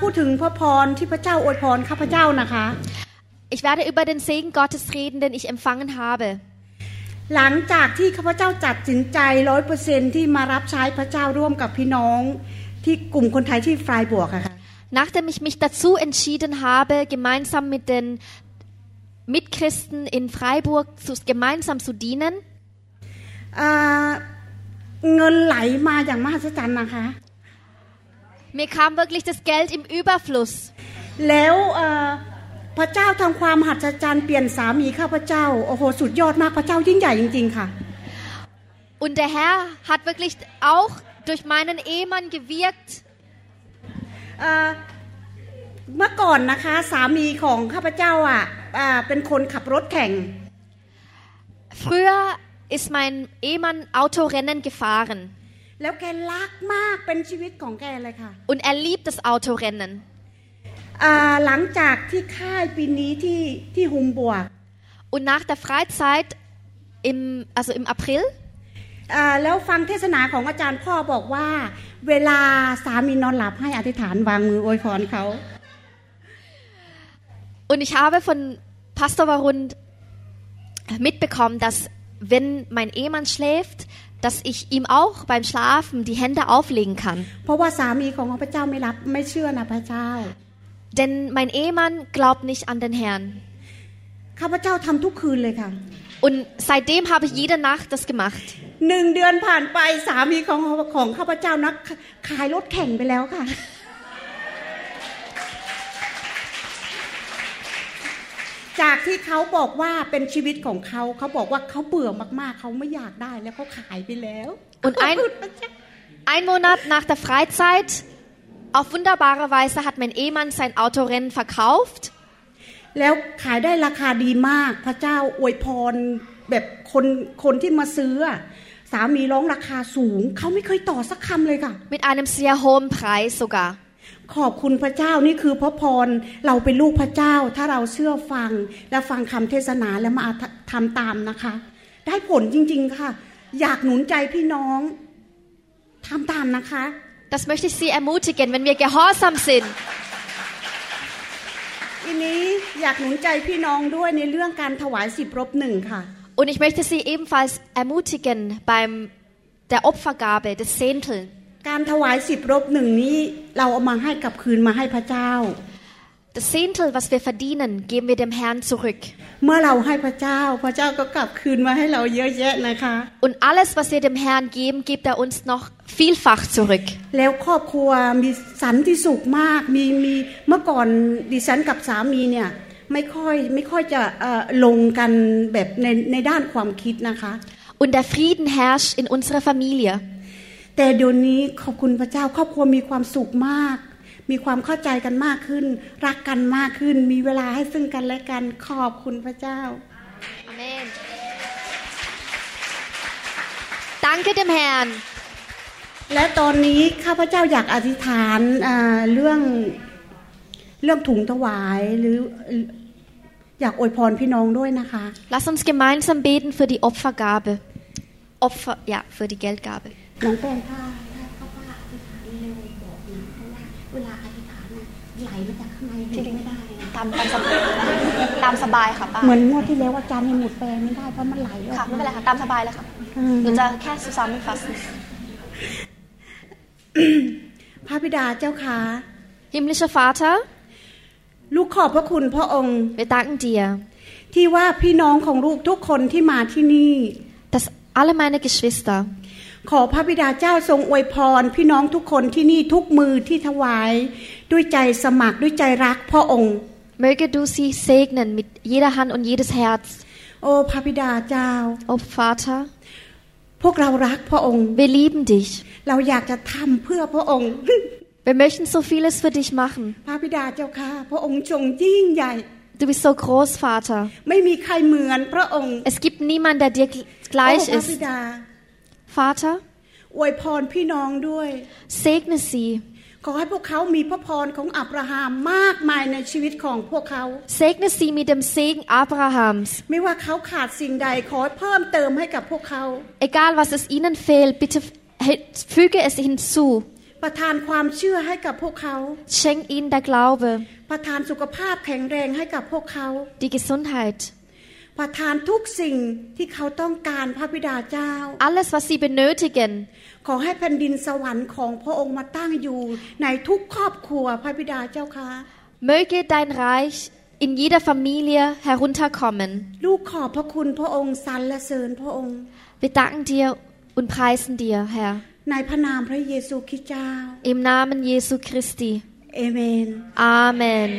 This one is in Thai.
พูดถึงพระพรที่พระเจ้าอวยพรข้าพเจ้านะคะ Ich werde über den Segen Gottes reden, den ich empfangen habe. หลังจากที่ข้าพเจ้าจัดสินใจร้อยเปอร์เซนที่มารับใช้พระเจ้าร่วมกับพี่น้อง ที่กลุ่มคนไทยที่ฟรายบวกอะค่ะ Nachdem ich mich dazu entschieden habe, gemeinsam mit den Mitchristen in Freiburg zu, gemeinsam zu dienen, อ่าเงินไหลมาอย่างมหัศจรรย์นะคะ mir kam wirklich das Geld im Überfluss. แล้วเอ่อพระเจ้าทำความมหัศจรรย์เปลี่ยนสามีข้าพเจ้าโอ้โหสุดยอดมากพระเจ้ายิ่งใหญ่จริง ๆ ค่ะ Und der Herr hat wirklich auch durch meinen Ehemann gewirkt. เอ่อเมื่อก่อนนะคะสามีของข้าพเจ้าอ่ะอ่าเป็นคนขับรถแข่ง Früher ist mein Ehemann Autorennen gefahren แล้วแกรักมากเป็นชีวิตของแกเลยค่ะ und er liebt das Autorennen. อ่าหลังจากที่ค่ายปีนี้ที่ที่ฮุมบวก Und nach der Freizeit, im, also im April, อ่าแล้วฟังเทศนาของอาจารย์พ่อบอกว่า เวลาสามีนอนหลับให้อธิษฐานวางมืออวยพรเขา und ich habe von Pastor Warund mitbekommen, dass wenn mein Ehemann schläft, dass ich ihm auch beim Schlafen die Hände auflegen kann. เพราะว่าสามีของข้าพเจ้าไม่รับไม่เชื่อนะพระเจ้า Denn mein Ehemann glaubt nicht an den Herrn. ข้าพเจ้าทำทุกคืนเลยค่ะ Und seitdem habe ich jede Nacht das gemacht. หนึ่งเดือนผ่านไปสามีของของข้าพเจ้านักขายรถแข่งไปแล้วค่ะ จากที่เขาบอกว่าเป็นชีวิตของเขาเขาบอกว่าเขาเบื่อมากๆ เขาไม่อยากได้แล้วเขาขายไปแล้ว Und ein, ein Monat nach der Freizeit, auf wunderbare Weise hat mein Ehemann sein Autorennen verkauft. แล้วขายได้ราคาดีมาก พระเจ้าอวยพรแบบคนคนที่มาซื้ออะสามีร้องราคาสูง เขาไม่เคยต่อสักคำเลยค่ะ Mit einem sehr hohen Preis sogar. ขอบคุณพระเจ้านี่คือพระพรเราเป็นลูกพระเจ้า ถ้าเราเชื่อฟังและฟังคำเทศนาแล้วมาทำตามนะคะ ได้ผลจริง ๆค่ะ อยากหนุนใจพี่น้องทำตามนะคะ Das möchte ich Sie ermutigen, wenn wir gehorsam sind. ทีนี้อยากหนุนใจพี่น้องด้วยในเรื่องการถวายสิบรบหนึ่งค่ะ Und ich möchte Sie ebenfalls ermutigen beim der Opfergabe des Zehntel. การถวายสิบรบหนึ่งนี้ เราเอามาให้กลับคืนมาให้พระเจ้า Das Zehntel, was wir verdienen, geben wir dem Herrn zurück. เมื่อเราให้พระเจ้า พระเจ้าก็กลับคืนมาให้เราเยอะแยะนะคะ Und alles, was wir dem Herrn geben, gibt er uns noch vielfach zurück. แล้วครอบครัวมีสันติสุขมาก มีมีเมื่อก่อนดิฉันกับสามีเนี่ยไม่ค่อยไม่ค่อยจะเอ่อลงกันแบบในในด้านความคิดนะคะ Und der Frieden herrscht in unserer Familie. แต่เดี๋ยวนี้ขอบคุณพระเจ้าครอบครัวมีความสุขมาก มีความเข้าใจกันมากขึ้น รักกันมากขึ้น มีเวลาให้ซึ่งกันและกันขอบคุณพระเจ้า Amen. Danke dem Herrn. และตอนนี้ข้าพเจ้าอยากอธิษฐานอ่าเรื่องเรื่องถุงถวายหรืออยากอวยพรพี่น้องด้วยนะคะ Lass uns gemeinsam beten für die Opfergabe. Opfer, ja, für die Geldgabe. น้องแป้งถ้าถ้าเขาว่าอธิษฐานเร็วบอกนะเพราะว่าเวลาอธิษฐานน่ะไหลมาจากข้างในหยุดไม่ได้นะตามตามสบายตามสบายค่ะป้าเหมือนงวดที่แล้วอาจารย์ยังหมดแปลงไม่ได้เพราะมันไหลออกค่ะไม่เป็นไรค่ะตามสบายเลยค่ะอืมหนูจะแค่ซูซานไม่ฟัสพระบิดาเจ้าค่ะ Himmlischer Vater, ลูกขอบพระคุณพระองค์ wir danken dir, ที่ว่าพี่น้องของลูกทุกคนที่มาที่นี่ dass alle meine Geschwister ขอพระบิดาเจ้าทรงอวยพร พี่น้องทุกคนที่นี่ทุกมือที่ถวาย ด้วยใจสมัครด้วยใจรักพระองค์ Möge du sie segnen mit jeder Hand und jedes Herz. โอ้พระบิดาเจ้า Oh Vater, พวกเรารักพระองค์ wir lieben dich. เราอยากจะทำเพื่อพระองค์ Wir möchten so vieles für dich machen. พระบิดาเจ้าค่ะพระองค์ทรงยิ่งใหญ่ Du bist so groß, Vater. ไม่มีใครเหมือนพระองค์ Es gibt niemanden, der dir gl- โอ้ gleich พระบิ ist. ดา Vater, อวยพรพี่น้องด้วย segne sie. ขอให้พวกเขามีพระพรของอับราฮัมมากมายในชีวิตของพวกเขา Segne sie mit dem Segen Abrahams. ไม่ว่าเขาขาดสิ่งใดขอให้เพิ่มเติมให้กับพวกเขา Egal, was es ihnen fehlt, bitte f- he- füge es hinzu. ประทานความเชื่อให้กับพวกเขา Schenk ihnen der Glaube, ประทานสุขภาพแข็งแรงให้กับพวกเขา die Gesundheit, ประทานทุกสิ่งที่เขาต้องการพระบิดาเจ้า alles, was sie benötigen. ขอให้แผ่นดินสวรรค์ของพระองค์มาตั้งอยู่ในทุกครอบครัวพระบิดาเจ้าค่ะ Möge dein Reich in jeder Familie herunterkommen. ลูกขอบพระคุณพระองค์สรรและเสริญพระองค์ Wir danken dir und preisen dir, Herr. ในพระนามพระเยซูคริสต์เจ้า Im Namen Jesu Christi. เอเมน Amen.